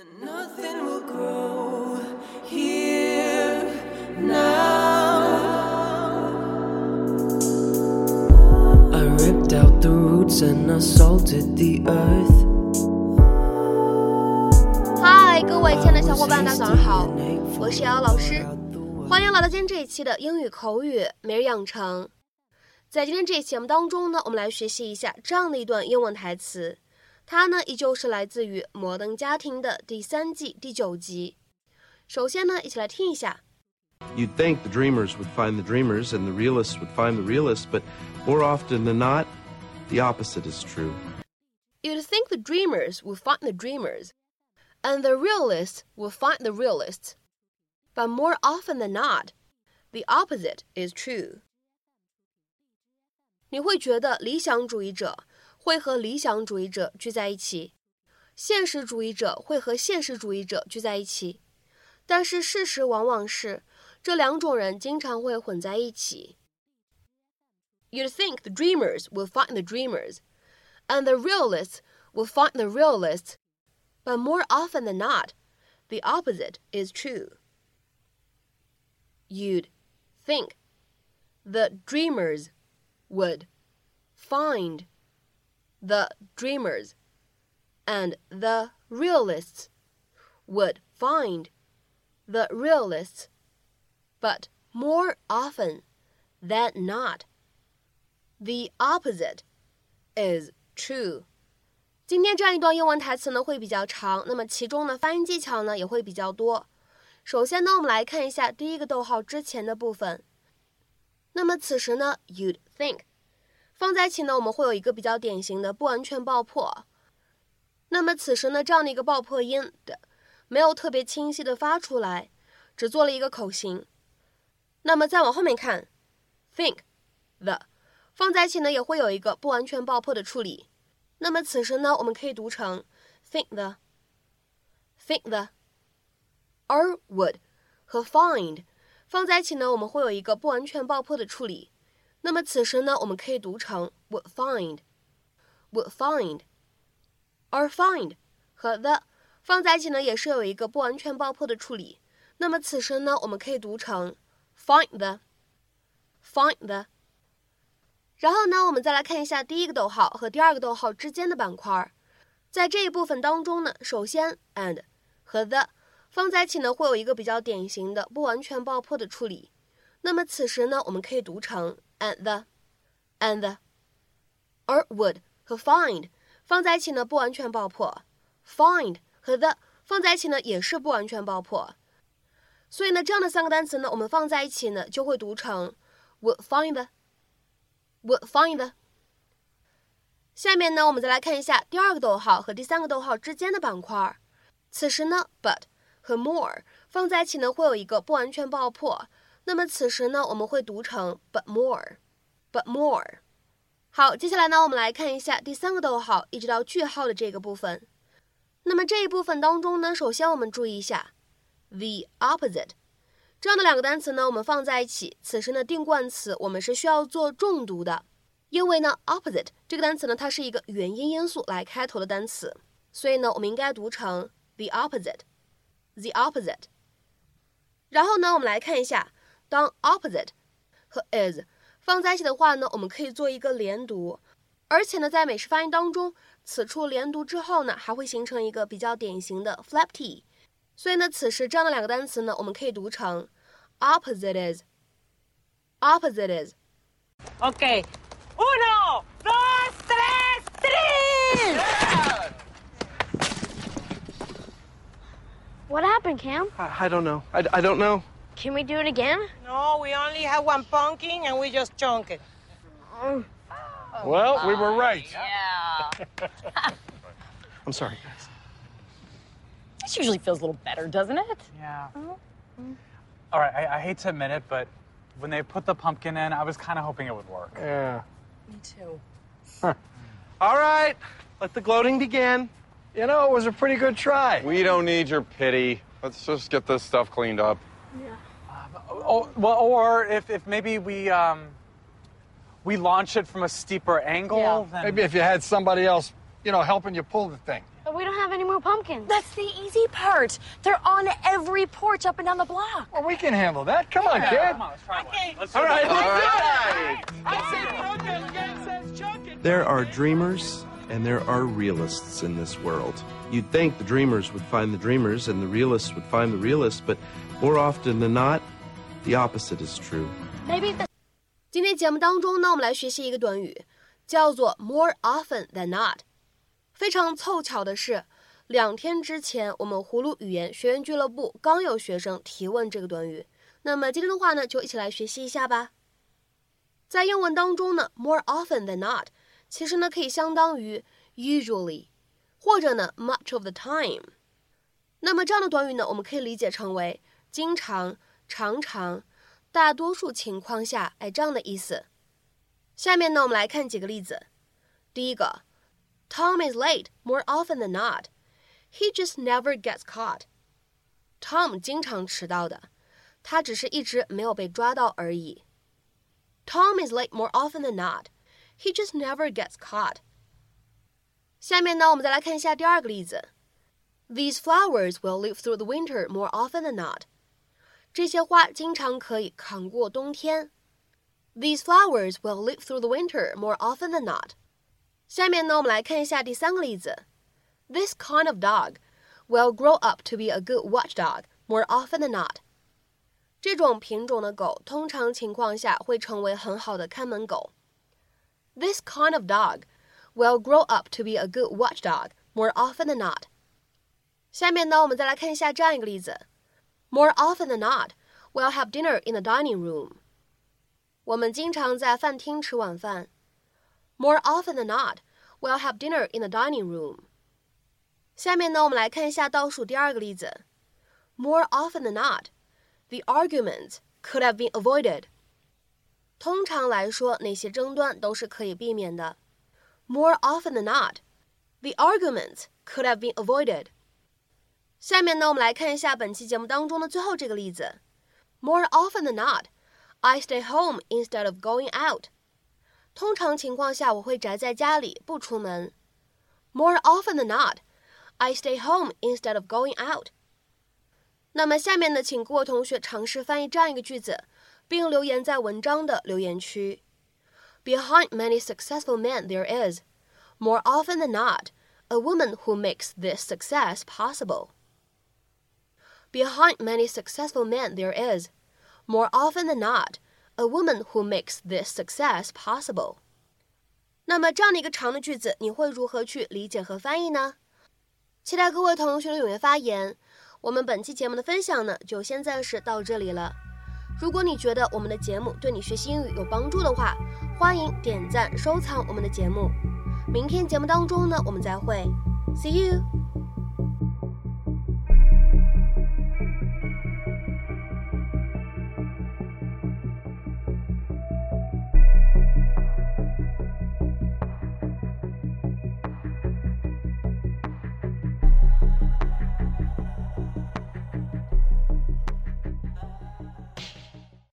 嗨，各位亲爱的小伙伴，大家早上好，我是瑶瑶老师，欢迎来到今天这一期的英语口语每日养成。在今天这一期节目当中呢，我们来学习一下这样的一段英文台词，它呢依旧是来自于《摩登家庭》的第三季第九集。首先呢，一起来听一下。 You'd think the dreamers would find the dreamers and the realists would find the realists, but more often than not, the opposite is true. You'd think the dreamers would find the dreamers, and the realists would find the realists, but more often than not, the opposite is true. 你会觉得理想主义者 会和理想主义者聚在一起，现实主义者会和现实主义者聚在一起，但是事实往往是这两种人经常会混在一起。You'd think the dreamers would find the dreamers, and the realists would find the realists, but more often than not, the opposite is true. You'd think the dreamers would find the dreamers, and the realists would find the realists, but more often than not, the opposite is true. 今天这样一段英文台词呢会比较长，那么其中呢发音技巧呢也会比较多。首先呢，我们来看一下第一个逗号之前的部分。那么此时呢，you'd think 放在一起呢，我们会有一个比较典型的不完全爆破。那么此时呢，这样的一个爆破音的没有特别清晰的发出来，只做了一个口型。那么再往后面看，think the 放在一起呢，也会有一个不完全爆破的处理。那么此时呢，我们可以读成 think the，think the。而 would 和 find 放在一起呢，我们会有一个不完全爆破的处理。那么此时呢，我们可以读成 would find，would find。而 find 和 the 放在一起呢，也是有一个不完全爆破的处理。那么此时呢，我们可以读成 find the，find the。然后呢，我们再来看一下第一个逗号和第二个逗号之间的板块，在这一部分当中呢，首先 and 和 the 放在一起呢，会有一个比较典型的不完全爆破的处理。那么此时呢，我们可以读成 and the，and the。而 would 和 find 放在一起呢，不完全爆破；find 和 the 放在一起呢，也是不完全爆破。所以呢，这样的三个单词呢，我们放在一起呢，就会读成 would find the。would find 的。下面呢，我们再来看一下第二个逗号和第三个逗号之间的板块。此时呢，but 和 more 放在一起呢，会有一个不完全爆破。那么此时呢，我们会读成 but more，but more。好，接下来呢，我们来看一下第三个逗号一直到句号的这个部分。那么这一部分当中呢，首先我们注意一下 the opposite 这样的两个单词呢，我们放在一起，此时呢定冠词我们是需要做重读的，因为呢 opposite 这个单词呢，它是一个元音因素来开头的单词，所以呢我们应该读成 the opposite，the opposite。然后呢，我们来看一下，当 opposite 和 is 放在一起的话呢，我们可以做一个连读，而且呢，在美式发音当中，此处连读之后呢，还会形成一个比较典型的 flap t。所以呢，此时这样的两个单词呢，我们可以读成 opposite is，opposite is。 Ok. Uno, dos, tres, tres. What happened, Cam? I, I don't know. I, I don't know. Can we do it again? No, we only have one pumpkin and we just chunk it. Oh. Well, we were right. Yeah. I'm sorry, guys. This usually feels a little better, doesn't it? Yeah. Oh. All right, I, I hate to admit it, but when they put the pumpkin in, I was kind of hoping it would work. Yeah. Me too. All right. Let the gloating begin. You know, it was a pretty good try. We don't need your pity. Let's just get this stuff cleaned up. Oh, well, or if, if maybe we um, we launch it from a steeper angle, Yeah. then Maybe if you had somebody else, you know, helping you pull the thing. But we don't have any more pumpkins. That's the easy part. They're on every porch up and down the block. Well, we can handle that. Come on, kid. Come on, let's try one. Let's All right, All let's right. There are dreamers and there are realists in this world. You'd think the dreamers would find the dreamers and the realists would find the realists, but more often than not, the opposite is true. Maybe the 今天节目当中呢，我们来学习一个短语，叫做 more often than not。非常凑巧的是，两天之前我们葫芦语言学员俱乐部刚有学生提问这个短语。那么今天的话呢，就一起来学习一下吧。在英文当中呢，more often than not 其实呢可以相当于 usually，或者呢 much of the time。那么这样的短语呢，我们可以理解成为经常、常常、大多数情况下，哎这样的意思。下面呢，我们来看几个例子。第一个，Tom is late more often than not. He just never gets caught. Tom 经常迟到的，他只是一直没有被抓到而已。Tom is late more often than not. He just never gets caught. 下面呢，我们再来看一下第二个例子。These flowers will live through the winter more often than not. 这些花经常可以扛过冬天。These flowers will live through the winter more often than not. 下面呢，我们来看一下第三个例子。This kind of dog will grow up to be a good watchdog more often than not. 这种品种的狗通常情况下会成为很好的看门狗。 This kind of dog will grow up to be a good watchdog more often than not. 下面呢，我们再来看一下这样一个例子：More often than not, we'll have dinner in the dining room. 我们经常在饭厅吃晚饭。More often than not, we'll have dinner in the dining room. 下面呢，我们来看一下倒数第二个例子：More often than not, the arguments could have been avoided. 通常来说，那些争端都是可以避免的。More often than not, the arguments could have been avoided. 下面呢，我们来看一下本期节目当中的最后这个例子：More often than not, I stay home instead of going out. 通常情况下，我会宅在家里不出门。More often than not, I stay home instead of going out. 那么下面呢，请各位同学尝试翻译这样一个句子， 并留言在文章的留言区。Behind many successful men, there is, more often than not, a woman who makes this success possible. Behind many successful men, there is, more often than not, a woman who makes this success possible. 那么这样的一个长的句子，你会如何去理解和翻译呢？期待各位同学的踊跃发言。我们本期节目的分享呢，就先暂时到这里了。 如果你觉得我们的节目对你学习英语有帮助的话，欢迎点赞收藏我们的节目。明天节目当中呢，我们再会，See you。